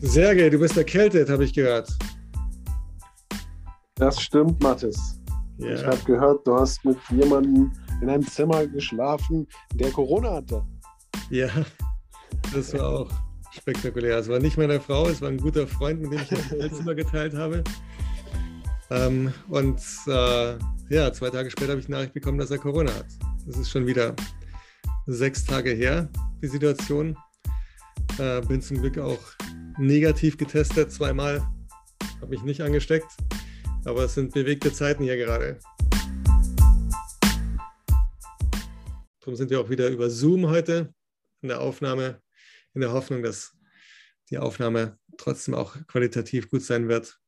Sergej, du bist erkältet, habe ich gehört. Das stimmt, Mathis. Ja. Ich habe gehört, du hast mit jemandem in einem Zimmer geschlafen, der Corona hatte. Ja, das war auch spektakulär. Es war nicht meine Frau, es war ein guter Freund, mit dem ich das Zimmer geteilt habe. Ähm, und äh, ja, zwei Tage später habe ich Nachricht bekommen, dass er Corona hat. Das ist schon wieder sechs Tage her, die Situation. Äh, bin zum Glück auch negativ getestet, zweimal. Habe mich nicht angesteckt. Aber es sind bewegte Zeiten hier gerade. Darum sind wir auch wieder über Zoom heute in der Aufnahme, in der Hoffnung, dass die Aufnahme trotzdem auch qualitativ gut sein wird.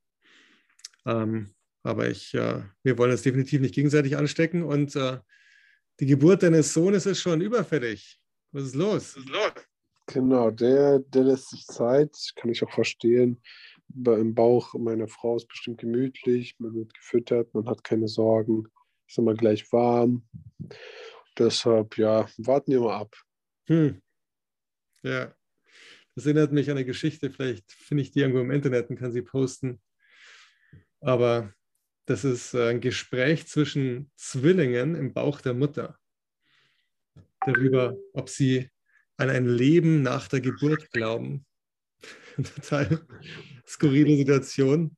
Ähm, aber ich, äh, wir wollen uns definitiv nicht gegenseitig anstecken und äh, die Geburt deines Sohnes ist schon überfällig. Was ist los? Was ist los? Genau, der, der lässt sich Zeit, kann ich auch verstehen. Im Bauch meiner Frau ist bestimmt gemütlich, man wird gefüttert, man hat keine Sorgen, ist immer gleich warm. Deshalb, ja, warten wir mal ab. Hm. Ja, das erinnert mich an eine Geschichte, vielleicht finde ich die irgendwo im Internet und kann sie posten. Aber das ist ein Gespräch zwischen Zwillingen im Bauch der Mutter darüber, ob sie an ein Leben nach der Geburt glauben. Total skurrile Situation.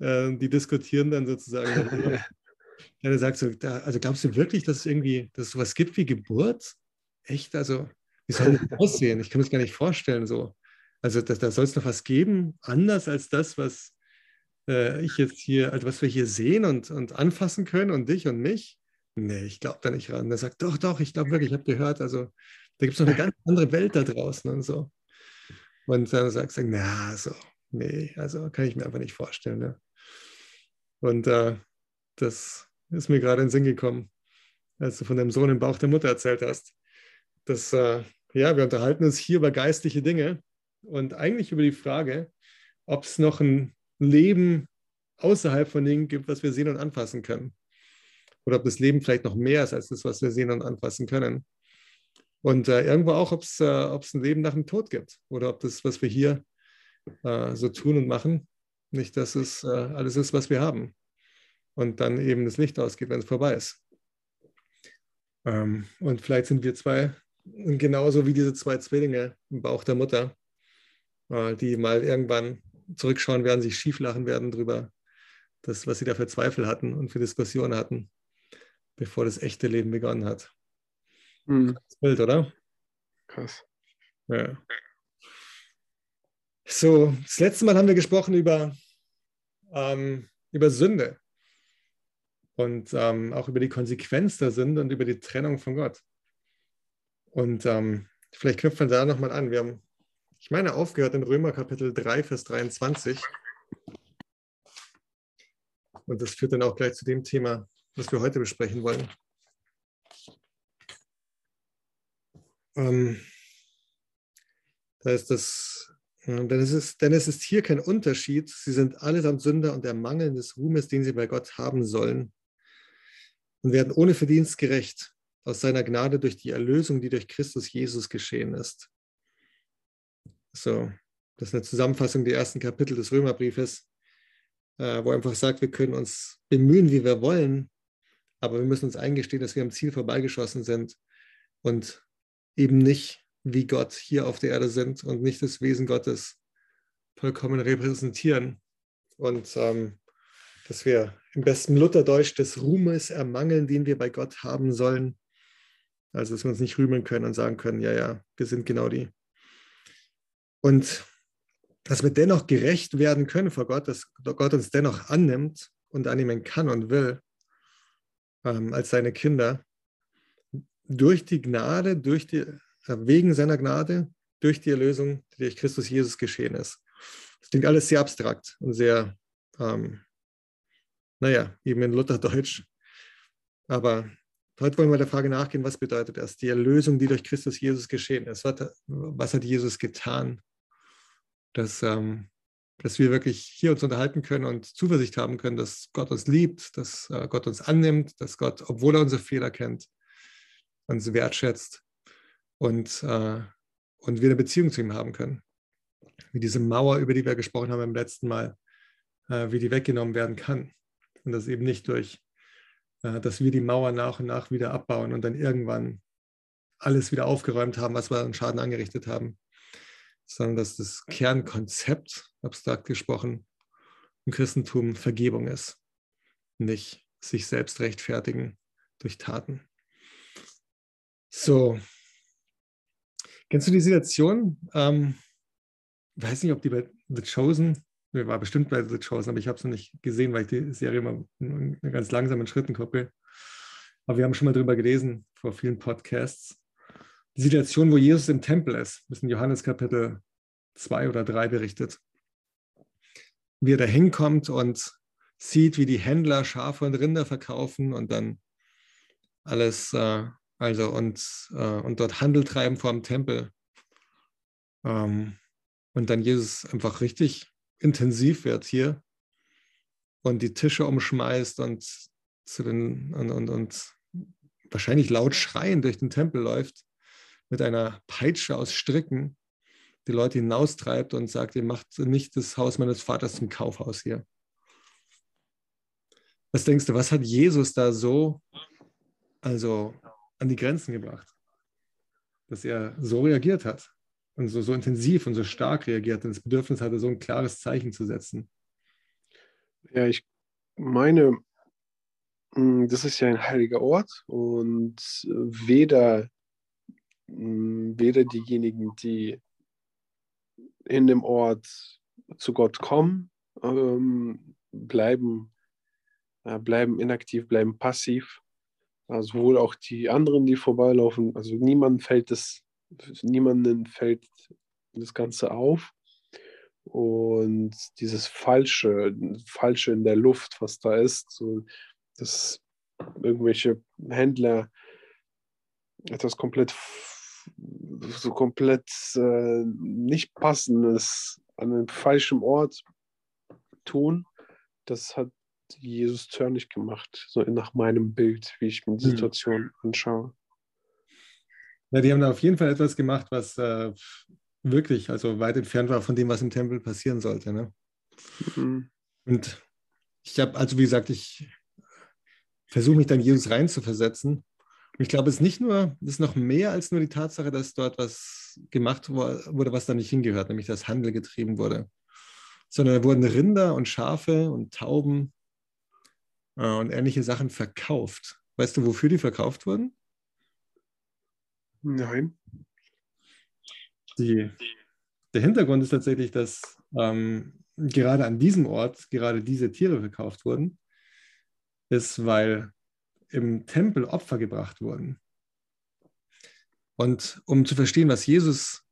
Äh, die diskutieren dann sozusagen darüber. Sagt so, da, also glaubst du wirklich, dass es irgendwie, dass es sowas gibt wie Geburt? Echt? Also, wie soll das aussehen? Ich kann mir das gar nicht vorstellen so. Also da, da soll es noch was geben, anders als das, was äh, ich jetzt hier, also was wir hier sehen und, und anfassen können und dich und mich. Nee, ich glaube da nicht ran. Der sagt, doch, doch, ich glaube wirklich, ich habe gehört, also da gibt es noch eine ganz andere Welt da draußen und so. Und dann sagst du, na, so, nee, also kann ich mir einfach nicht vorstellen. Ne? Und äh, das ist mir gerade in den Sinn gekommen, als du von deinem Sohn im Bauch der Mutter erzählt hast. Dass, äh, ja, wir unterhalten uns hier über geistliche Dinge und eigentlich über die Frage, ob es noch ein Leben außerhalb von Dingen gibt, was wir sehen und anfassen können. Oder ob das Leben vielleicht noch mehr ist als das, was wir sehen und anfassen können. Und äh, irgendwo auch, ob es äh, ein Leben nach dem Tod gibt. Oder ob das, was wir hier äh, so tun und machen, nicht das ist äh, alles ist, was wir haben. Und dann eben das Licht ausgeht, wenn es vorbei ist. Ähm, und vielleicht sind wir zwei genauso wie diese zwei Zwillinge im Bauch der Mutter, äh, die mal irgendwann zurückschauen werden, sich schieflachen werden drüber, das, was sie da für Zweifel hatten und für Diskussionen hatten, bevor das echte Leben begonnen hat. Mhm. Das Bild, oder? Krass. Ja. So, das letzte Mal haben wir gesprochen über, ähm, über Sünde und ähm, auch über die Konsequenz der Sünde und über die Trennung von Gott. Und ähm, vielleicht knüpfen wir da nochmal an. Wir haben ich meine, aufgehört in Römer Kapitel 3, Vers 23. Und das führt dann auch gleich zu dem Thema, was wir heute besprechen wollen. Ähm, da ist das, denn es ist, denn es ist hier kein Unterschied. Sie sind allesamt Sünder und der Mangel des Ruhmes, den sie bei Gott haben sollen, und werden ohne Verdienst gerecht aus seiner Gnade durch die Erlösung, die durch Christus Jesus geschehen ist. So, das ist eine Zusammenfassung der ersten Kapitel des Römerbriefes, äh, wo einfach sagt, wir können uns bemühen, wie wir wollen, aber wir müssen uns eingestehen, dass wir am Ziel vorbeigeschossen sind und eben nicht wie Gott hier auf der Erde sind und nicht das Wesen Gottes vollkommen repräsentieren. Und ähm, dass wir im besten Lutherdeutsch des Ruhmes ermangeln, den wir bei Gott haben sollen. Also, dass wir uns nicht rühmen können und sagen können, ja, ja, wir sind genau die und dass wir dennoch gerecht werden können vor Gott, dass Gott uns dennoch annimmt und annehmen kann und will ähm, als seine Kinder, durch die Gnade, durch die, äh, wegen seiner Gnade, durch die Erlösung, die durch Christus Jesus geschehen ist. Das klingt alles sehr abstrakt und sehr, ähm, naja, eben in Lutherdeutsch. Aber heute wollen wir der Frage nachgehen, was bedeutet das? Die Erlösung, die durch Christus Jesus geschehen ist. Was hat, Jesus getan? dass, ähm, dass wir wirklich hier uns unterhalten können und Zuversicht haben können, dass Gott uns liebt, dass äh, Gott uns annimmt, dass Gott, obwohl er unsere Fehler kennt, uns wertschätzt und, äh, und wir eine Beziehung zu ihm haben können. wie diese Mauer, über die wir gesprochen haben beim letzten Mal, äh, wie die weggenommen werden kann. Und das eben nicht durch, äh, dass wir die Mauer nach und nach wieder abbauen und dann irgendwann alles wieder aufgeräumt haben, was wir an Schaden angerichtet haben, sondern dass das Kernkonzept, abstrakt gesprochen, im Christentum Vergebung ist, nicht sich selbst rechtfertigen durch Taten. So, kennst du die Situation? Ähm, weiß nicht, ob die bei The Chosen, war bestimmt bei The Chosen, aber ich habe es noch nicht gesehen, weil ich die Serie immer in ganz langsamen Schritten gucke. Aber wir haben schon mal drüber gelesen vor vielen Podcasts. Die Situation, wo Jesus im Tempel ist, ist in Johannes Kapitel 2 oder 3 berichtet. Wie er da hinkommt und sieht, wie die Händler Schafe und Rinder verkaufen und dann alles, äh, also und, äh, und dort Handel treiben vor dem Tempel. Ähm, und dann Jesus einfach richtig intensiv wird hier und die Tische umschmeißt und zu den und, und, und wahrscheinlich laut schreien durch den Tempel läuft mit einer Peitsche aus Stricken die Leute hinaustreibt und sagt, ihr macht nicht das Haus meines Vaters zum Kaufhaus hier. Was denkst du, was hat Jesus da so also an die Grenzen gebracht, dass er so reagiert hat und so, so intensiv und so stark reagiert und das Bedürfnis hatte, so ein klares Zeichen zu setzen? Ja, ich meine, hm, das ist ja ein heiliger Ort und weder, hm, weder diejenigen, die in dem Ort zu Gott kommen, ähm, bleiben, äh, bleiben inaktiv, bleiben passiv. Also wohl auch die anderen, die vorbeilaufen. Also niemand fällt das, niemanden fällt das Ganze auf. Und dieses Falsche, Falsche in der Luft, was da ist, so, dass irgendwelche Händler etwas komplett so komplett äh, nicht passendes an einem falschen Ort tun, das hat Jesus törnig gemacht, so nach meinem Bild, wie ich mir die hm. Situation mhm. anschaue. Ja, die haben da auf jeden Fall etwas gemacht, was äh, wirklich, also weit entfernt war von dem, was im Tempel passieren sollte. Ne? Mhm. Und ich habe, also wie gesagt, ich versuche mich dann Jesus reinzuversetzen und ich glaube, es ist nicht nur, es ist noch mehr als nur die Tatsache, dass dort was gemacht wurde, was da nicht hingehört, nämlich dass Handel getrieben wurde. Sondern da wurden Rinder und Schafe und Tauben äh, und ähnliche Sachen verkauft. Weißt du, wofür die verkauft wurden? Nein. Die, der Hintergrund ist tatsächlich, dass ähm, gerade an diesem Ort gerade diese Tiere verkauft wurden, ist, weil im Tempel Opfer gebracht wurden. Und um zu verstehen, was Jesus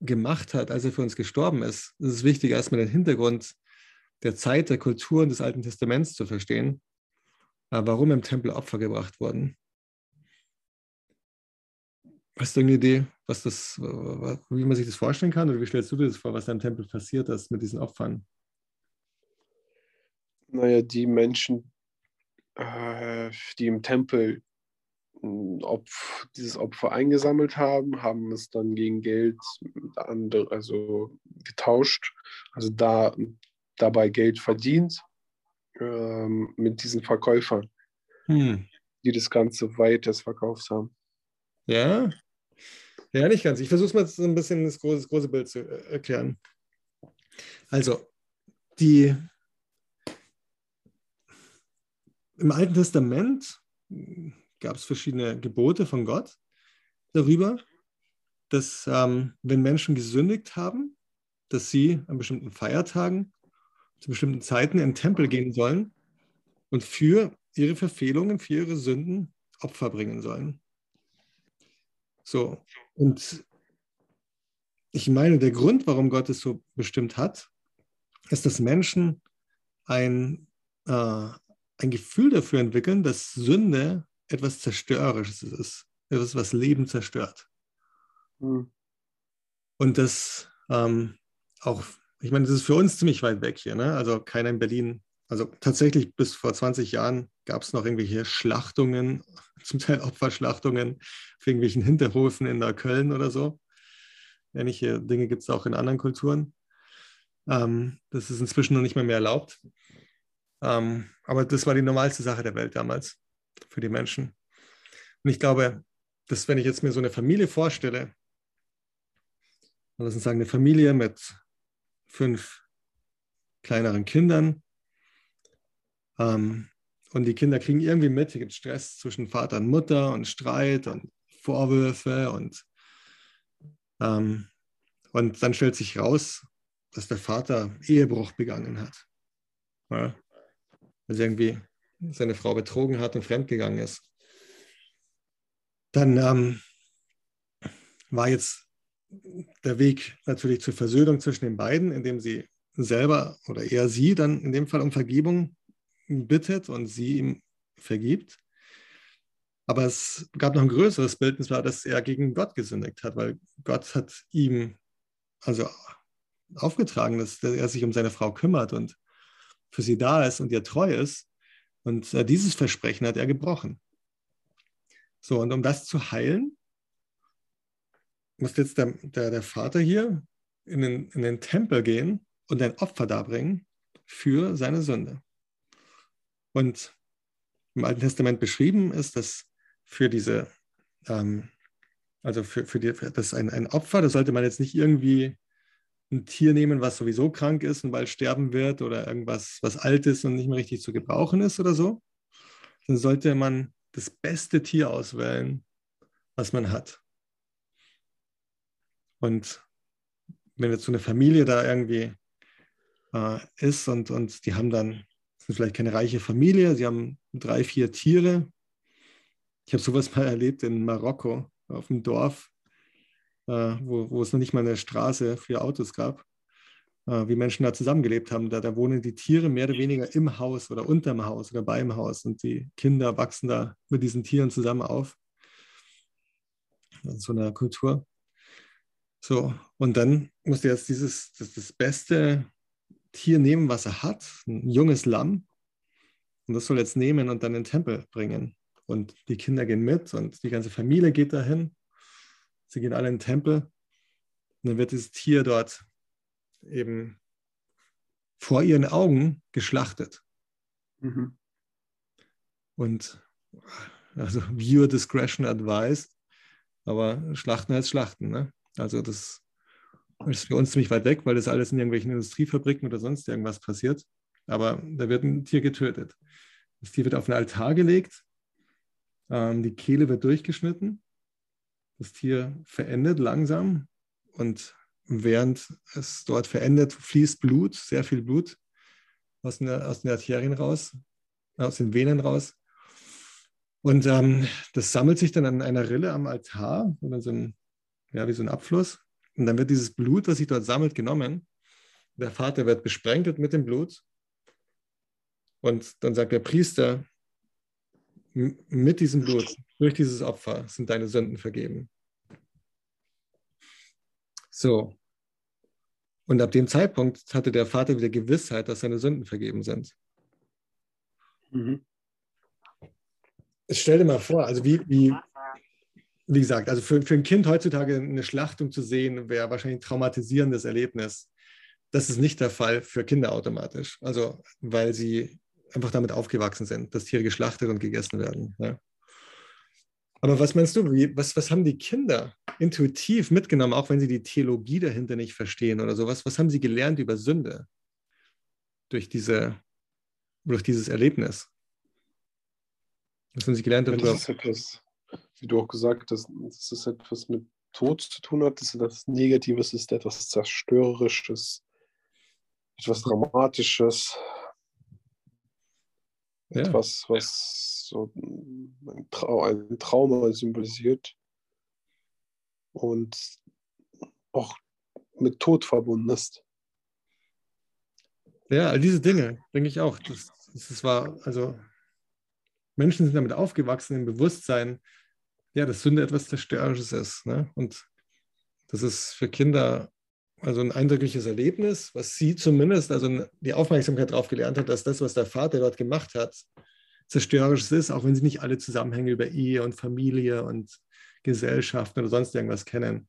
gemacht hat, als er für uns gestorben ist, ist es wichtig, erstmal den Hintergrund der Zeit, der Kulturen des Alten Testaments zu verstehen, warum im Tempel Opfer gebracht wurden. Hast du eine Idee, was das, wie man sich das vorstellen kann? Oder wie stellst du dir das vor, was da im Tempel passiert ist mit diesen Opfern? Naja, die Menschen, äh, die im Tempel dieses Opfer eingesammelt haben, haben es dann gegen Geld also getauscht, also da, dabei Geld verdient ähm, mit diesen Verkäufern, hm. die das Ganze weiter verkauft haben. Ja, ja, nicht ganz. Ich versuche es mal so ein bisschen das große, das große Bild zu äh, erklären. Also, die im Alten Testament gab es verschiedene Gebote von Gott darüber, dass ähm, wenn Menschen gesündigt haben, dass sie an bestimmten Feiertagen zu bestimmten Zeiten in den Tempel gehen sollen und für ihre Verfehlungen, für ihre Sünden Opfer bringen sollen. So, und ich meine, der Grund, warum Gott es so bestimmt hat, ist, dass Menschen ein, äh, ein Gefühl dafür entwickeln, dass Sünde etwas Zerstörerisches ist, etwas, was Leben zerstört. Mhm. Und das ähm, auch, ich meine, das ist für uns ziemlich weit weg hier, ne? also keiner in Berlin. Also tatsächlich bis vor 20 Jahren gab es noch irgendwelche Schlachtungen, zum Teil Opferschlachtungen auf irgendwelchen Hinterhofen in Neukölln oder so. Ähnliche Dinge gibt es auch in anderen Kulturen. Ähm, das ist inzwischen noch nicht mehr, mehr erlaubt. Ähm, aber das war die normalste Sache der Welt damals für die Menschen. Und ich glaube, dass wenn ich jetzt mir so eine Familie vorstelle, lass uns sagen, eine Familie mit fünf kleineren Kindern, ähm, und die Kinder kriegen irgendwie mit, hier gibt es Stress zwischen Vater und Mutter und Streit und Vorwürfe und, ähm, und dann stellt sich raus, dass der Vater Ehebruch begangen hat. Ja? Also irgendwie seine Frau betrogen hat und fremdgegangen ist. Dann ähm, war jetzt der Weg natürlich zur Versöhnung zwischen den beiden, indem sie selber oder eher sie dann in dem Fall um Vergebung bittet und sie ihm vergibt. Aber es gab noch ein größeres Bild, und zwar, dass er gegen Gott gesündigt hat, weil Gott hat ihm also aufgetragen, dass er sich um seine Frau kümmert und für sie da ist und ihr treu ist. Und äh, dieses Versprechen hat er gebrochen. So, und um das zu heilen, muss jetzt der, der, der Vater hier in den, in den Tempel gehen und ein Opfer darbringen für seine Sünde. Und im Alten Testament beschrieben ist, dass für diese, ähm, also für, für, die, für das ein, ein Opfer, das sollte man jetzt nicht irgendwie ein Tier nehmen, was sowieso krank ist und bald sterben wird oder irgendwas, was alt ist und nicht mehr richtig zu gebrauchen ist oder so, dann sollte man das beste Tier auswählen, was man hat. Und wenn jetzt so eine Familie da irgendwie äh, ist und, und die haben dann sind vielleicht keine reiche Familie, sie haben drei, vier Tiere. Ich habe sowas mal erlebt in Marokko auf dem Dorf, äh, wo, wo es noch nicht mal eine Straße für Autos gab, äh, wie Menschen da zusammengelebt haben. Da, da wohnen die Tiere mehr oder weniger im Haus oder unterm Haus oder beim Haus und die Kinder wachsen da mit diesen Tieren zusammen auf. In so einer Kultur. So, und dann musste jetzt dieses, das, das beste Tier nehmen, was er hat, ein junges Lamm. Und das soll jetzt nehmen und dann in den Tempel bringen. Und die Kinder gehen mit und die ganze Familie geht dahin. Sie gehen alle in den Tempel. Und dann wird dieses Tier dort eben vor ihren Augen geschlachtet. Mhm. Und also Viewer Discretion advised, aber Schlachten heißt Schlachten. Ne? Also das ist für uns ziemlich weit weg, weil das alles in irgendwelchen Industriefabriken oder sonst irgendwas passiert. Aber da wird ein Tier getötet. Das Tier wird auf einen Altar gelegt, ähm, die Kehle wird durchgeschnitten, das Tier verendet langsam und während es dort verendet, fließt Blut, sehr viel Blut aus, der, aus den Arterien raus, aus den Venen raus. Und ähm, das sammelt sich dann an einer Rille am Altar, oder so ein, ja, wie so ein Abfluss. Und dann wird dieses Blut, was sich dort sammelt, genommen. Der Vater wird besprengt mit dem Blut. Und dann sagt der Priester, mit diesem Blut, durch dieses Opfer sind deine Sünden vergeben. So. Und ab dem Zeitpunkt hatte der Vater wieder Gewissheit, dass seine Sünden vergeben sind. Mhm. Stell dir mal vor, also wie, wie, wie gesagt, also für, für ein Kind heutzutage eine Schlachtung zu sehen, wäre wahrscheinlich ein traumatisierendes Erlebnis. Das ist nicht der Fall für Kinder automatisch. Also, weil sie einfach damit aufgewachsen sind, dass Tiere geschlachtet und gegessen werden. Ja. Aber was meinst du, wie, was, was haben die Kinder intuitiv mitgenommen, auch wenn sie die Theologie dahinter nicht verstehen oder sowas? Was haben sie gelernt über Sünde durch, diese, durch dieses Erlebnis? Was haben sie gelernt darüber? Das ist etwas, wie du auch gesagt hast, dass es etwas mit Tod zu tun hat, dass etwas Negatives ist, etwas Zerstörerisches, etwas Dramatisches, ja. etwas, was so ein, Trau ein Trauma symbolisiert und auch mit Tod verbunden ist. Ja, all diese Dinge, denke ich auch. Das, das war, also Menschen sind damit aufgewachsen im Bewusstsein, ja, dass Sünde etwas Zerstörerisches ist. Ne? Und das ist für Kinder also ein eindrückliches Erlebnis, was sie zumindest, also die Aufmerksamkeit darauf gelernt hat, dass das, was der Vater dort gemacht hat, zerstörerisches ist, auch wenn sie nicht alle Zusammenhänge über Ehe und Familie und Gesellschaft oder sonst irgendwas kennen.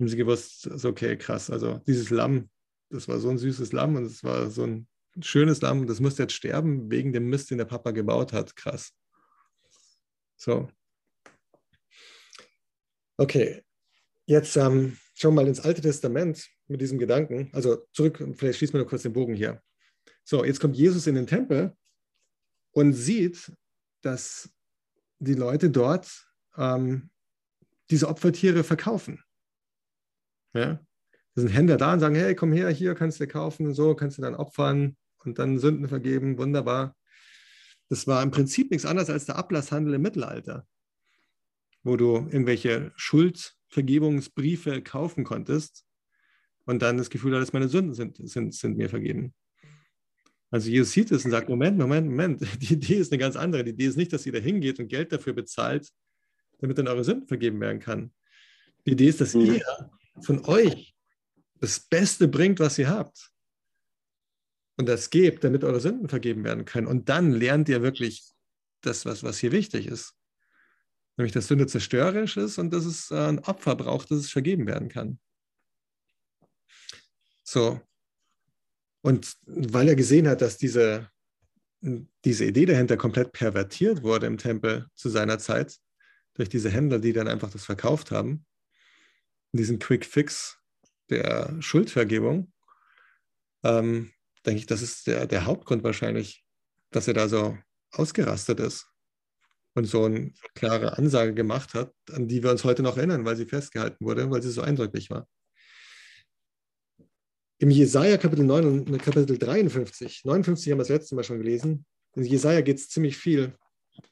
Haben sie gewusst, so okay, krass, also dieses Lamm das war so ein süßes Lamm und es war so ein schönes Lamm, das musste jetzt sterben wegen dem Mist, den der Papa gebaut hat. Krass. So. Okay, jetzt ähm, schauen wir mal ins Alte Testament mit diesem Gedanken. Also zurück, vielleicht schließen wir noch kurz den Bogen hier. So, jetzt kommt Jesus in den Tempel und sieht, dass die Leute dort ähm, diese Opfertiere verkaufen. Ja? Da sind Händler da und sagen, hey, komm her, hier kannst du kaufen so, kannst du dann opfern und dann Sünden vergeben, wunderbar. Das war im Prinzip nichts anderes als der Ablasshandel im Mittelalter, wo du irgendwelche Schuldvergebungsbriefe kaufen konntest und dann das Gefühl hattest, meine Sünden sind, sind, sind mir vergeben. Also Jesus sieht es und sagt, Moment, Moment, Moment, die Idee ist eine ganz andere. Die Idee ist nicht, dass ihr da hingeht und Geld dafür bezahlt, damit dann eure Sünden vergeben werden kann. Die Idee ist, dass mhm. ihr von euch das Beste bringt, was ihr habt. Und das gebt, damit eure Sünden vergeben werden können. Und dann lernt ihr wirklich das, was, was hier wichtig ist. Nämlich, dass Sünde zerstörerisch ist und dass es ein Opfer braucht, dass es vergeben werden kann. So, und weil er gesehen hat, dass diese, diese Idee dahinter komplett pervertiert wurde im Tempel zu seiner Zeit, durch diese Händler, die dann einfach das verkauft haben, diesen Quick Fix der Schuldvergebung, ähm, denke ich, das ist der, der Hauptgrund wahrscheinlich, dass er da so ausgerastet ist und so eine klare Ansage gemacht hat, an die wir uns heute noch erinnern, weil sie festgehalten wurde, weil sie so eindrücklich war im Jesaja Kapitel 9 und Kapitel 53, 59 haben wir das letzte Mal schon gelesen. In Jesaja geht es ziemlich viel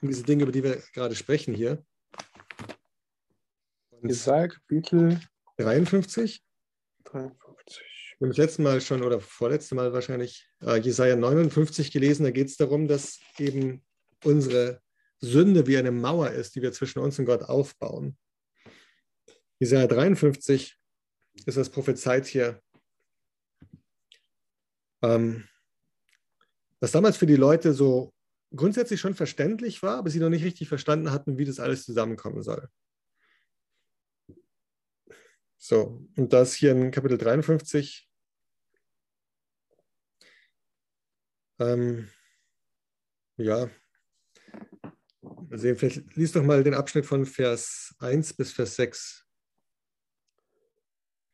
um diese Dinge, über die wir gerade sprechen hier. Und Jesaja Kapitel 53. 53. Wir haben das letzte Mal schon oder vorletzte Mal wahrscheinlich äh, Jesaja 59 gelesen. Da geht es darum, dass eben unsere Sünde wie eine Mauer ist, die wir zwischen uns und Gott aufbauen. Jesaja 53 ist das prophezeit hier ähm, was damals für die Leute so grundsätzlich schon verständlich war, aber sie noch nicht richtig verstanden hatten, wie das alles zusammenkommen soll. So, und das hier in Kapitel 53. Ähm, ja, sehen, vielleicht liest doch mal den Abschnitt von Vers 1 bis Vers 6.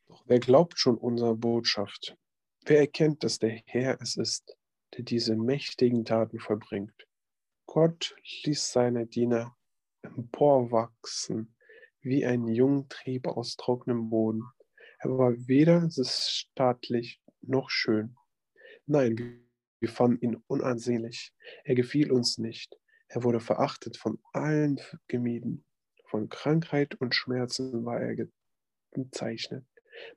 Doch wer glaubt schon unserer Botschaft? Wer erkennt, dass der Herr es ist, der diese mächtigen Taten vollbringt? Gott ließ seine Diener emporwachsen wie ein Jungtrieb aus trockenem Boden. Er war weder staatlich noch schön. Nein, wir fanden ihn unansehnlich. Er gefiel uns nicht. Er wurde verachtet, von allen gemieden. Von Krankheit und Schmerzen war er gezeichnet.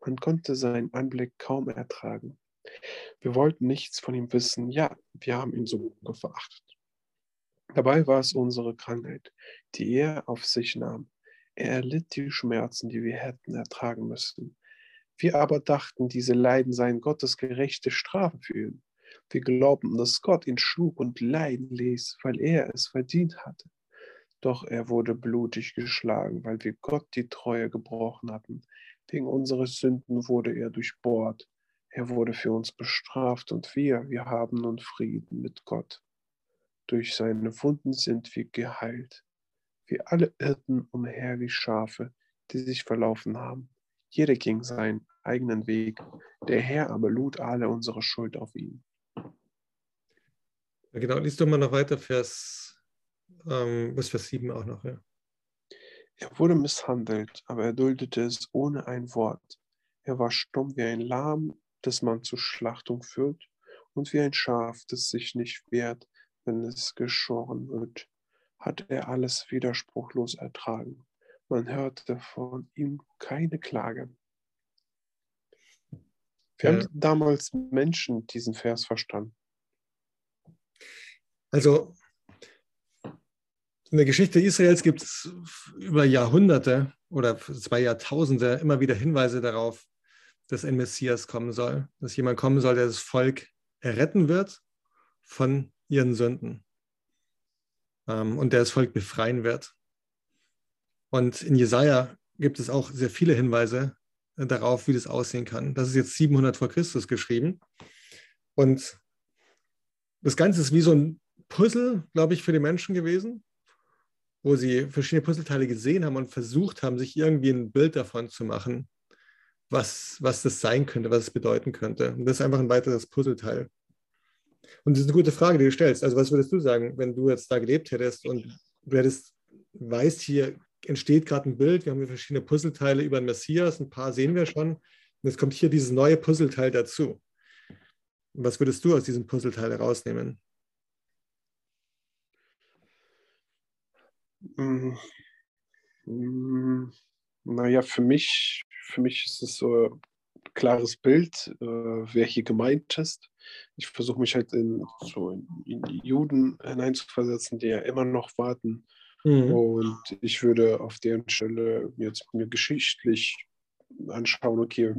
Man konnte seinen Anblick kaum ertragen. Wir wollten nichts von ihm wissen. Ja, wir haben ihn sogar verachtet. Dabei war es unsere Krankheit, die er auf sich nahm. Er erlitt die Schmerzen, die wir hätten ertragen müssen. Wir aber dachten, diese Leiden seien Gottes gerechte Strafe für ihn. Wir glaubten, dass Gott ihn schlug und leiden ließ, weil er es verdient hatte. Doch er wurde blutig geschlagen, weil wir Gott die Treue gebrochen hatten. Wegen unserer Sünden wurde er durchbohrt. Er wurde für uns bestraft und wir, wir haben nun Frieden mit Gott. Durch seine Wunden sind wir geheilt. Wir alle irrten umher wie Schafe, die sich verlaufen haben. Jeder ging seinen eigenen Weg. Der Herr aber lud alle unsere Schuld auf ihn. Ja, genau, liest doch mal noch weiter, Vers, ähm, bis Vers 7 auch noch, ja. Er wurde misshandelt, aber er duldete es ohne ein Wort. Er war stumm wie ein Lahm, das man zur Schlachtung führt, und wie ein Schaf, das sich nicht wehrt, wenn es geschoren wird, hat er alles widerspruchlos ertragen. Man hörte von ihm keine Klage. Wie ja. haben damals Menschen diesen Vers verstanden? Also in der Geschichte Israels gibt es über Jahrhunderte oder zwei Jahrtausende immer wieder Hinweise darauf, dass ein Messias kommen soll, dass jemand kommen soll, der das Volk erretten wird von ihren Sünden ähm, und der das Volk befreien wird. Und in Jesaja gibt es auch sehr viele Hinweise darauf, wie das aussehen kann. Das ist jetzt 700 vor Christus geschrieben. Und das Ganze ist wie so ein Puzzle, glaube ich, für die Menschen gewesen, wo sie verschiedene Puzzleteile gesehen haben und versucht haben, sich irgendwie ein Bild davon zu machen, was, was das sein könnte, was es bedeuten könnte. Und das ist einfach ein weiteres Puzzleteil. Und das ist eine gute Frage, die du stellst. Also, was würdest du sagen, wenn du jetzt da gelebt hättest und du hättest, weißt, hier entsteht gerade ein Bild, wir haben hier verschiedene Puzzleteile über den Messias, ein paar sehen wir schon. Und jetzt kommt hier dieses neue Puzzleteil dazu. Was würdest du aus diesem Puzzleteil herausnehmen? Naja, für mich, für mich ist es so ein klares Bild, äh, wer hier gemeint ist. Ich versuche mich halt in, so in, in, die Juden hineinzuversetzen, die ja immer noch warten. Mhm. Und ich würde auf deren Stelle jetzt mir geschichtlich anschauen, okay,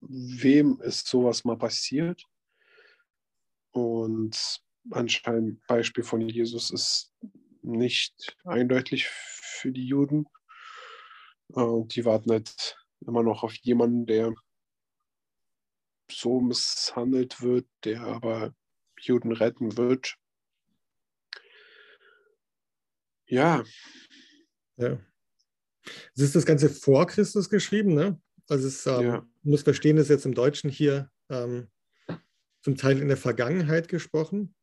wem ist sowas mal passiert? Und anscheinend Beispiel von Jesus ist nicht eindeutig für die Juden. Äh, und die warten halt immer noch auf jemanden, der so misshandelt wird, der aber Juden retten wird. Ja. Ja. Es ist das Ganze vor Christus geschrieben, ne? Also es ähm, ja. muss verstehen, das ist jetzt im Deutschen hier ähm, zum Teil in der Vergangenheit gesprochen.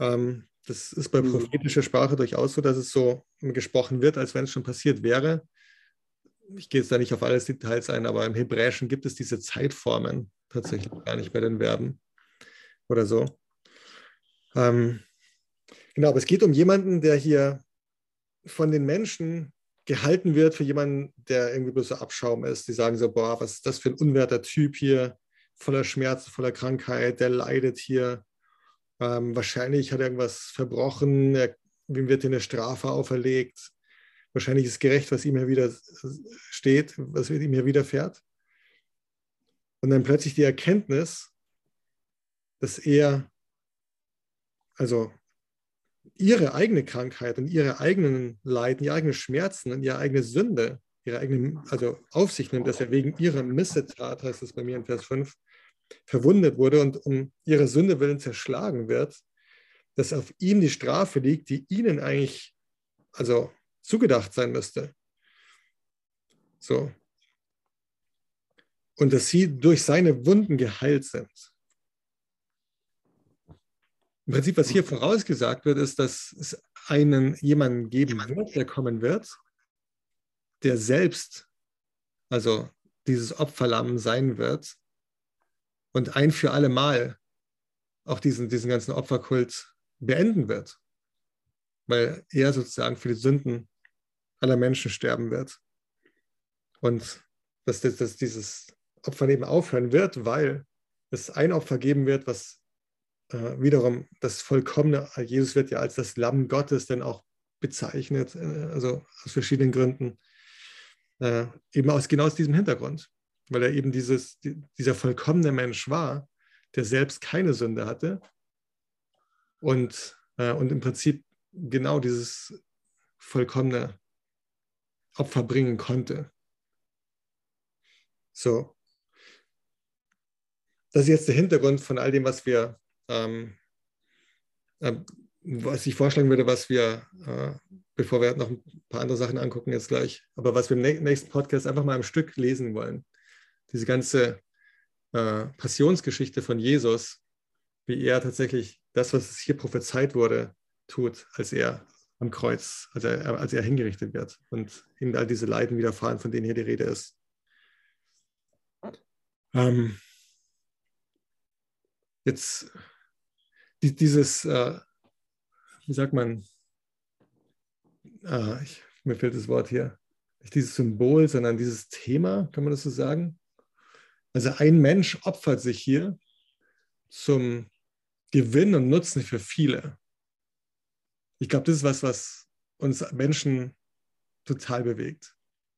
Ähm, das ist bei mhm. prophetischer Sprache durchaus so, dass es so gesprochen wird, als wenn es schon passiert wäre. Ich gehe jetzt da nicht auf alles Details ein, aber im Hebräischen gibt es diese Zeitformen tatsächlich gar nicht bei den Verben oder so. Ähm, genau, aber es geht um jemanden, der hier von den Menschen gehalten wird für jemanden, der irgendwie bloß so Abschaum ist. Die sagen so, boah, was ist das für ein unwerter Typ hier, voller Schmerzen, voller Krankheit, der leidet hier. Ähm, wahrscheinlich hat er irgendwas verbrochen, er, ihm wird eine Strafe auferlegt. Wahrscheinlich ist gerecht, was ihm hier wieder steht, was ihm hier widerfährt. Und dann plötzlich die Erkenntnis, dass er, also ihre eigene Krankheit und ihre eigenen Leiden, ihre eigenen Schmerzen und ihre eigene Sünde, ihre eigene, also auf sich nimmt, dass er wegen ihrer Missetat, heißt es bei mir in Vers 5, verwundet wurde und um ihre Sünde willen zerschlagen wird, dass auf ihm die Strafe liegt, die ihnen eigentlich also zugedacht sein müsste. So. Und dass sie durch seine Wunden geheilt sind. Im Prinzip, was hier vorausgesagt wird, ist, dass es einen jemanden geben wird, der kommen wird, der selbst, also dieses Opferlamm sein wird, und ein für alle Mal auch diesen, diesen ganzen Opferkult beenden wird, weil er sozusagen für die Sünden aller Menschen sterben wird. Und dass, dass, dass dieses Opferleben aufhören wird, weil es ein Opfer geben wird, was äh, wiederum das vollkommene, Jesus wird ja als das Lamm Gottes dann auch bezeichnet, äh, also aus verschiedenen Gründen, äh, eben aus genau aus diesem Hintergrund weil er eben dieses, dieser vollkommene Mensch war, der selbst keine Sünde hatte und, äh, und im Prinzip genau dieses vollkommene Opfer bringen konnte. So. Das ist jetzt der Hintergrund von all dem, was wir, ähm, äh, was ich vorschlagen würde, was wir, äh, bevor wir noch ein paar andere Sachen angucken jetzt gleich, aber was wir im nächsten Podcast einfach mal im Stück lesen wollen diese ganze äh, Passionsgeschichte von Jesus, wie er tatsächlich das, was hier prophezeit wurde, tut, als er am Kreuz, als er, als er hingerichtet wird und ihm all diese Leiden widerfahren, von denen hier die Rede ist. Ähm, jetzt die, dieses, äh, wie sagt man, äh, ich, mir fehlt das Wort hier, nicht dieses Symbol, sondern dieses Thema, kann man das so sagen? Also ein Mensch opfert sich hier zum Gewinn und Nutzen für viele. Ich glaube, das ist was, was uns Menschen total bewegt.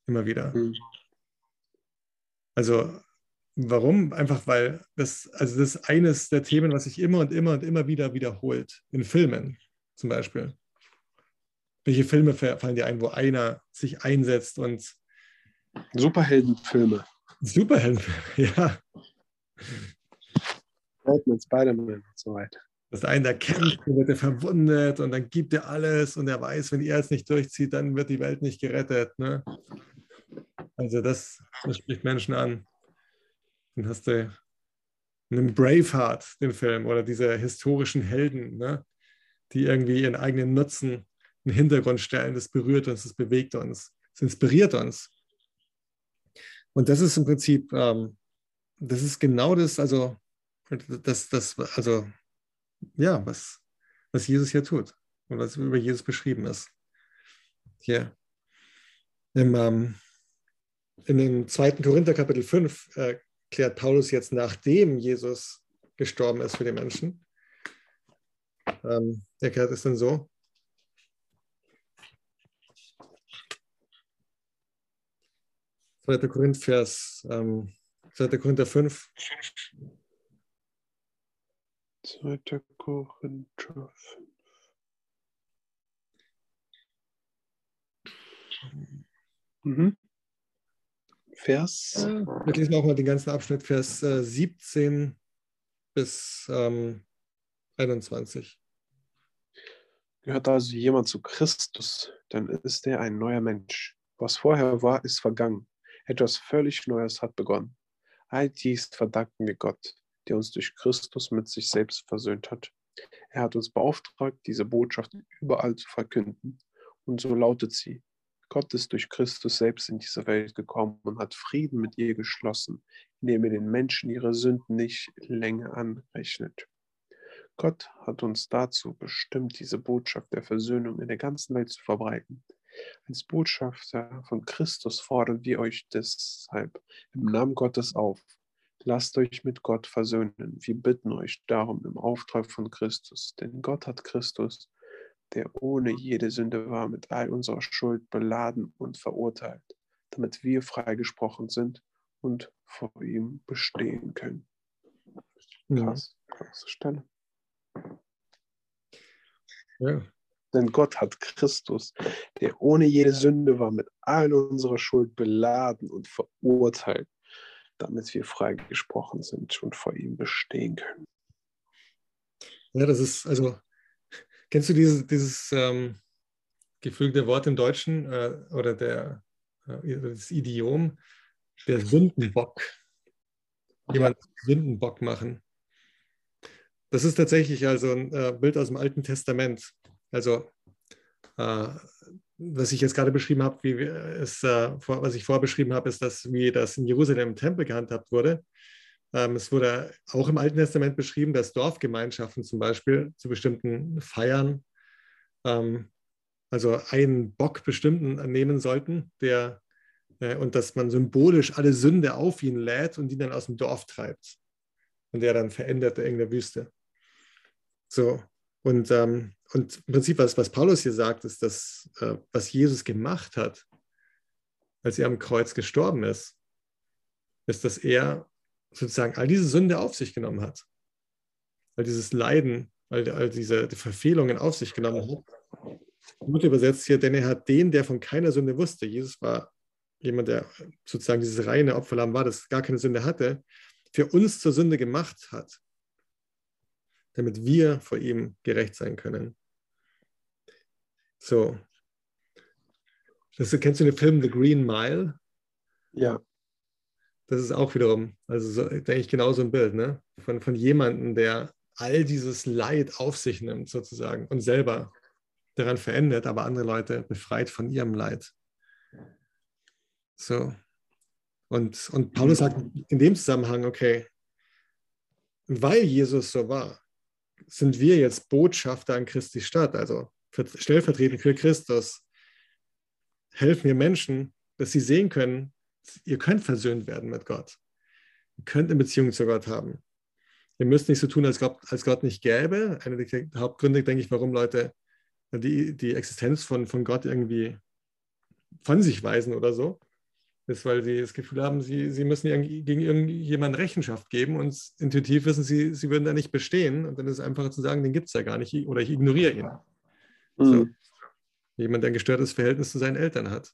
Immer wieder. Mhm. Also warum? Einfach weil das, also das ist eines der Themen, was sich immer und immer und immer wieder wiederholt. In Filmen zum Beispiel. Welche Filme fallen dir ein, wo einer sich einsetzt und Superheldenfilme. Superheldenfilme, ja. Batman, Spider-Man und so weiter. Dass einer kämpft, dann wird er verwundet und dann gibt er alles und er weiß, wenn er es nicht durchzieht, dann wird die Welt nicht gerettet. Ne? Also das, das spricht Menschen an. Dann hast du einen Braveheart, den Film, oder diese historischen Helden, ne? die irgendwie ihren eigenen Nutzen in den Hintergrund stellen. Das berührt uns, das bewegt uns, das inspiriert uns. Und das ist im Prinzip, ähm, das ist genau das, also das, das, also ja, was, was Jesus hier tut und was über Jesus beschrieben ist. Hier im, ähm, in dem zweiten Korinther Kapitel 5 äh, klärt Paulus jetzt, nachdem Jesus gestorben ist für die Menschen. Ähm, erklärt es dann so. Zweiter Korinther, Vers, ähm, 2. Korinther 5. 2. Korinther 5. Mhm. Vers. Wir lesen auch mal den ganzen Abschnitt, Vers äh, 17 bis ähm, 21. Gehört also jemand zu Christus, dann ist er ein neuer Mensch. Was vorher war, ist vergangen. Etwas völlig Neues hat begonnen. All dies verdanken wir Gott, der uns durch Christus mit sich selbst versöhnt hat. Er hat uns beauftragt, diese Botschaft überall zu verkünden. Und so lautet sie, Gott ist durch Christus selbst in diese Welt gekommen und hat Frieden mit ihr geschlossen, indem er den Menschen ihre Sünden nicht länger anrechnet. Gott hat uns dazu bestimmt, diese Botschaft der Versöhnung in der ganzen Welt zu verbreiten. Als Botschafter von Christus fordern wir euch deshalb im Namen Gottes auf, Lasst euch mit Gott versöhnen. Wir bitten euch darum im Auftrag von Christus. Denn Gott hat Christus, der ohne jede Sünde war, mit all unserer Schuld beladen und verurteilt, damit wir freigesprochen sind und vor ihm bestehen können. Krass, krasse Stelle. Ja. Denn Gott hat Christus, der ohne jede Sünde war, mit all unserer Schuld beladen und verurteilt, damit wir freigesprochen sind und vor ihm bestehen können. Ja, das ist, also, kennst du dieses, dieses ähm, geflügelte Wort im Deutschen äh, oder der, äh, das Idiom, der Sündenbock? Jemand Sündenbock machen. Das ist tatsächlich also ein äh, Bild aus dem Alten Testament. Also äh, was ich jetzt gerade beschrieben habe, wie es, äh, was ich vorher beschrieben habe, ist, dass wie das in Jerusalem im Tempel gehandhabt wurde. Ähm, es wurde auch im Alten Testament beschrieben, dass Dorfgemeinschaften zum Beispiel zu bestimmten Feiern, ähm, also einen Bock bestimmten nehmen sollten, der äh, und dass man symbolisch alle Sünde auf ihn lädt und ihn dann aus dem Dorf treibt. Und der dann verändert in der Wüste. So, und, ähm, und im Prinzip, was, was Paulus hier sagt, ist, dass äh, was Jesus gemacht hat, als er am Kreuz gestorben ist, ist, dass er sozusagen all diese Sünde auf sich genommen hat. All dieses Leiden, all, all diese die Verfehlungen auf sich genommen hat. Gut übersetzt hier, denn er hat den, der von keiner Sünde wusste. Jesus war jemand, der sozusagen dieses reine Opferlamm war, das gar keine Sünde hatte, für uns zur Sünde gemacht hat damit wir vor ihm gerecht sein können. So. Das, kennst du den Film The Green Mile? Ja. Das ist auch wiederum, also so, denke ich, genauso ein Bild, ne? Von, von jemandem, der all dieses Leid auf sich nimmt, sozusagen, und selber daran verändert, aber andere Leute befreit von ihrem Leid. So. Und, und Paulus sagt in dem Zusammenhang, okay, weil Jesus so war, sind wir jetzt Botschafter an Christi Stadt, also stellvertretend für Christus. Helfen wir Menschen, dass sie sehen können, ihr könnt versöhnt werden mit Gott. Ihr könnt eine Beziehung zu Gott haben. Ihr müsst nicht so tun, als Gott, als Gott nicht gäbe. Einer der Hauptgründe, denke ich, warum Leute die, die Existenz von, von Gott irgendwie von sich weisen oder so ist, weil sie das Gefühl haben, sie, sie müssen gegen irgendjemanden Rechenschaft geben und intuitiv wissen sie, sie würden da nicht bestehen. Und dann ist es einfacher zu sagen, den gibt es ja gar nicht oder ich ignoriere ihn. Mhm. So. Jemand, der ein gestörtes Verhältnis zu seinen Eltern hat.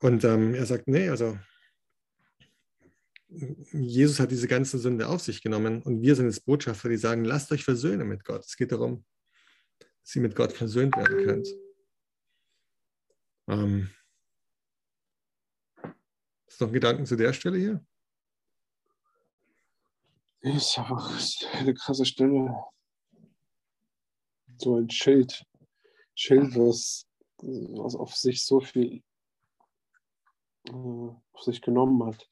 Und ähm, er sagt, nee, also Jesus hat diese ganze Sünde auf sich genommen und wir sind jetzt Botschafter, die sagen, lasst euch versöhnen mit Gott. Es geht darum, dass ihr mit Gott versöhnt werden könnt. Ähm, ist noch ein Gedanken zu der Stelle hier? Ist einfach eine krasse Stelle. So ein Schild. Schild, was, was auf sich so viel äh, auf sich genommen hat.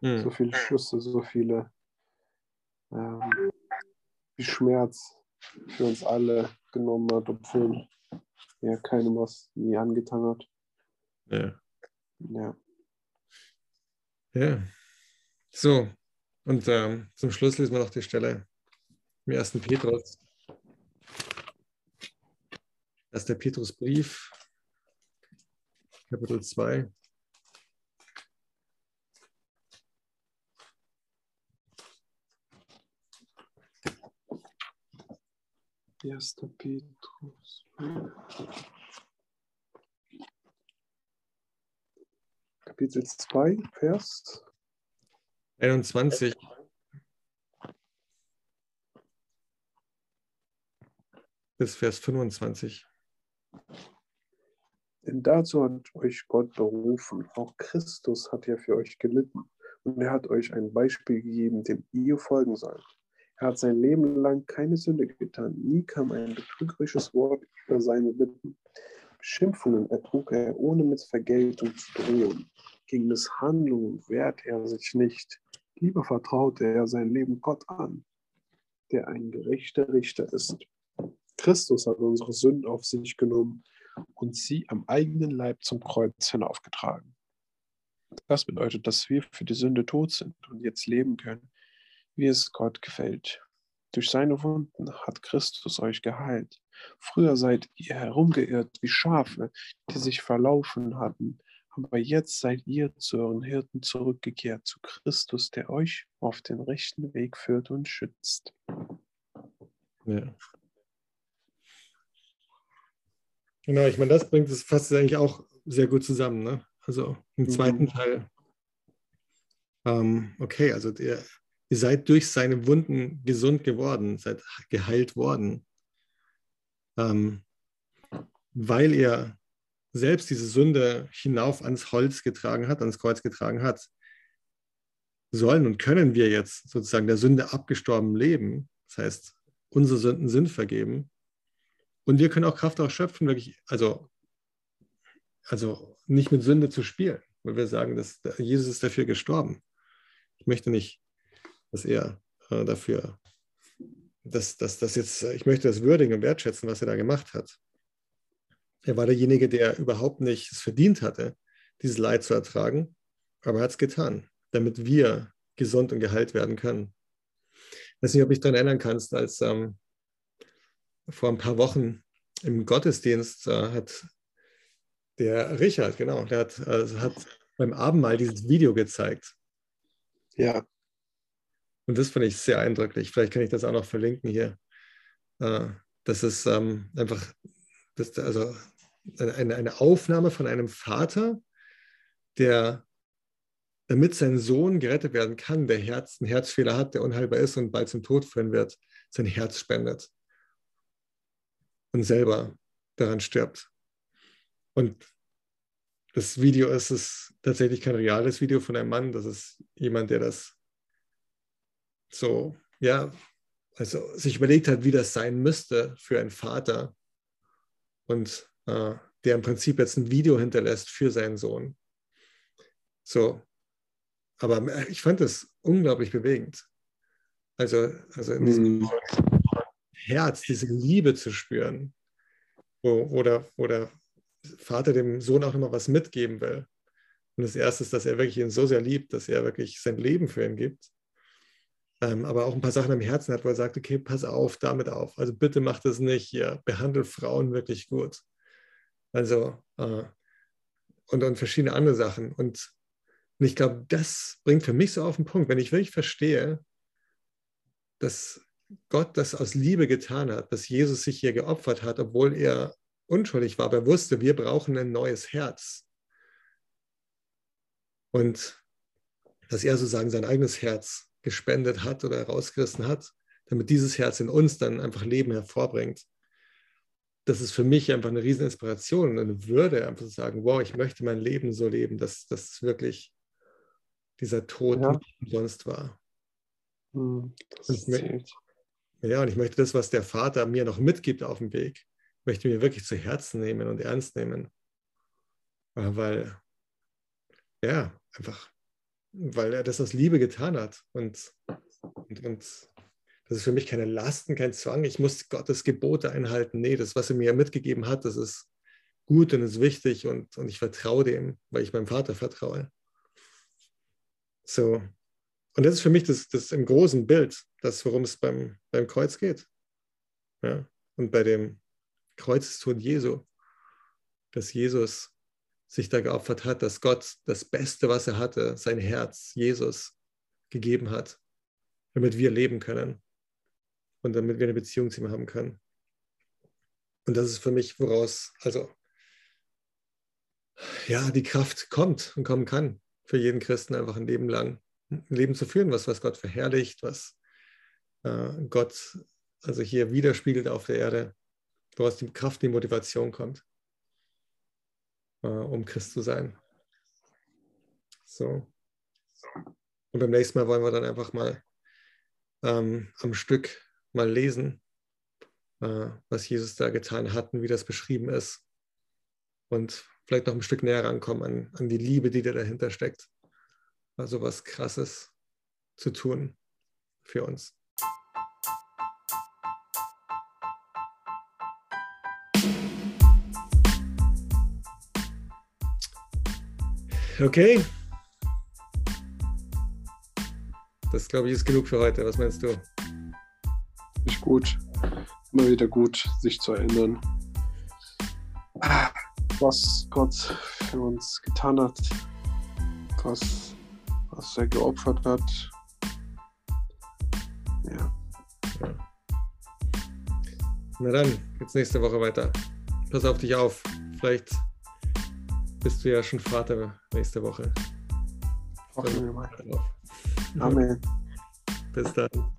Hm. So viele Schlüsse, so viele ähm, wie Schmerz für uns alle genommen hat, obwohl er keinem was nie angetan hat. Ja. Ja. Ja. So, und ähm, zum Schluss lesen wir noch die Stelle im ersten Petrus. Das ist der Petrusbrief, Kapitel 2. Erster Petrus. Kapitel 2, Vers 21. Bis Vers 25. Denn dazu hat euch Gott berufen. Auch Christus hat ja für euch gelitten. Und er hat euch ein Beispiel gegeben, dem ihr folgen sollt. Er hat sein Leben lang keine Sünde getan. Nie kam ein betrügerisches Wort über seine Lippen. Beschimpfungen ertrug er, ohne mit Vergeltung zu drohen. Gegen Misshandlungen wehrt er sich nicht. Lieber vertraute er sein Leben Gott an, der ein gerechter Richter ist. Christus hat unsere Sünden auf sich genommen und sie am eigenen Leib zum Kreuz hinaufgetragen. Das bedeutet, dass wir für die Sünde tot sind und jetzt leben können, wie es Gott gefällt. Durch seine Wunden hat Christus euch geheilt. Früher seid ihr herumgeirrt wie Schafe, die sich verlaufen hatten aber jetzt seid ihr zu euren Hirten zurückgekehrt, zu Christus, der euch auf den rechten Weg führt und schützt. Ja. Genau, ich meine, das bringt es fast eigentlich auch sehr gut zusammen. Ne? Also im zweiten mhm. Teil. Ähm, okay, also der, ihr seid durch seine Wunden gesund geworden, seid geheilt worden, ähm, weil ihr selbst diese Sünde hinauf ans Holz getragen hat, ans Kreuz getragen hat, sollen und können wir jetzt sozusagen der Sünde abgestorben leben. Das heißt, unsere Sünden sind vergeben. Und wir können auch Kraft auch schöpfen, wirklich, also, also nicht mit Sünde zu spielen, weil wir sagen, dass Jesus ist dafür gestorben. Ich möchte nicht, dass er äh, dafür, dass, dass jetzt, ich möchte das würdigen und wertschätzen, was er da gemacht hat. Er war derjenige, der überhaupt nicht es verdient hatte, dieses Leid zu ertragen, aber er hat es getan, damit wir gesund und geheilt werden können. Ich weiß nicht, ob ich daran erinnern kannst, als ähm, vor ein paar Wochen im Gottesdienst äh, hat der Richard, genau, der hat, also hat beim Abendmahl dieses Video gezeigt. Ja. Und das fand ich sehr eindrücklich. Vielleicht kann ich das auch noch verlinken hier. Äh, das ist ähm, einfach, das, also eine, eine Aufnahme von einem Vater, der, damit sein Sohn gerettet werden kann, der Herz, einen Herzfehler hat, der unheilbar ist und bald zum Tod führen wird, sein Herz spendet und selber daran stirbt. Und das Video ist es tatsächlich kein reales Video von einem Mann, das ist jemand, der das so, ja, also sich überlegt hat, wie das sein müsste für einen Vater. Und äh, der im Prinzip jetzt ein Video hinterlässt für seinen Sohn. So. Aber äh, ich fand das unglaublich bewegend. Also, also in diesem mm. Herz, diese Liebe zu spüren, wo, der, wo der Vater dem Sohn auch nochmal was mitgeben will. Und das Erste ist, dass er wirklich ihn so sehr liebt, dass er wirklich sein Leben für ihn gibt. Ähm, aber auch ein paar Sachen am Herzen hat, wo er sagt, okay, pass auf, damit auf. Also bitte mach das nicht hier. Behandle Frauen wirklich gut. Also äh, und, und verschiedene andere Sachen. Und, und ich glaube, das bringt für mich so auf den Punkt, wenn ich wirklich verstehe, dass Gott das aus Liebe getan hat, dass Jesus sich hier geopfert hat, obwohl er unschuldig war, aber er wusste, wir brauchen ein neues Herz. Und dass er sozusagen sein eigenes Herz gespendet hat oder herausgerissen hat, damit dieses Herz in uns dann einfach Leben hervorbringt. Das ist für mich einfach eine riesen Inspiration und eine Würde, einfach zu sagen, wow, ich möchte mein Leben so leben, dass das wirklich dieser Tod ja. nicht umsonst war. Hm, und ja, und ich möchte das, was der Vater mir noch mitgibt auf dem Weg, möchte mir wirklich zu Herzen nehmen und ernst nehmen. Weil, ja, einfach, weil er das aus Liebe getan hat. Und, und, und das ist für mich keine Lasten, kein Zwang. Ich muss Gottes Gebote einhalten. Nee, das, was er mir mitgegeben hat, das ist gut und ist wichtig und, und ich vertraue dem, weil ich meinem Vater vertraue. So. Und das ist für mich das, das im großen Bild, das, worum es beim, beim Kreuz geht. Ja? Und bei dem Kreuzestod Jesu, dass Jesus sich da geopfert hat, dass Gott das Beste, was er hatte, sein Herz, Jesus, gegeben hat, damit wir leben können und damit wir eine Beziehung zu ihm haben können. Und das ist für mich, woraus, also, ja, die Kraft kommt und kommen kann, für jeden Christen einfach ein Leben lang, ein Leben zu führen, was, was Gott verherrlicht, was äh, Gott also hier widerspiegelt auf der Erde, woraus die Kraft, die Motivation kommt, äh, um Christ zu sein. So. Und beim nächsten Mal wollen wir dann einfach mal ähm, am Stück mal lesen, äh, was Jesus da getan hat und wie das beschrieben ist. Und vielleicht noch ein Stück näher rankommen an, an die Liebe, die da dahinter steckt. Also was Krasses zu tun für uns. Okay. Das glaube ich ist genug für heute. Was meinst du? Gut. Immer wieder gut, sich zu erinnern, was Gott für uns getan hat, was, was er geopfert hat. Ja. ja. Na dann, jetzt nächste Woche weiter. Pass auf dich auf. Vielleicht bist du ja schon Vater nächste Woche. Hoffen wir mal. Amen. Bis dann.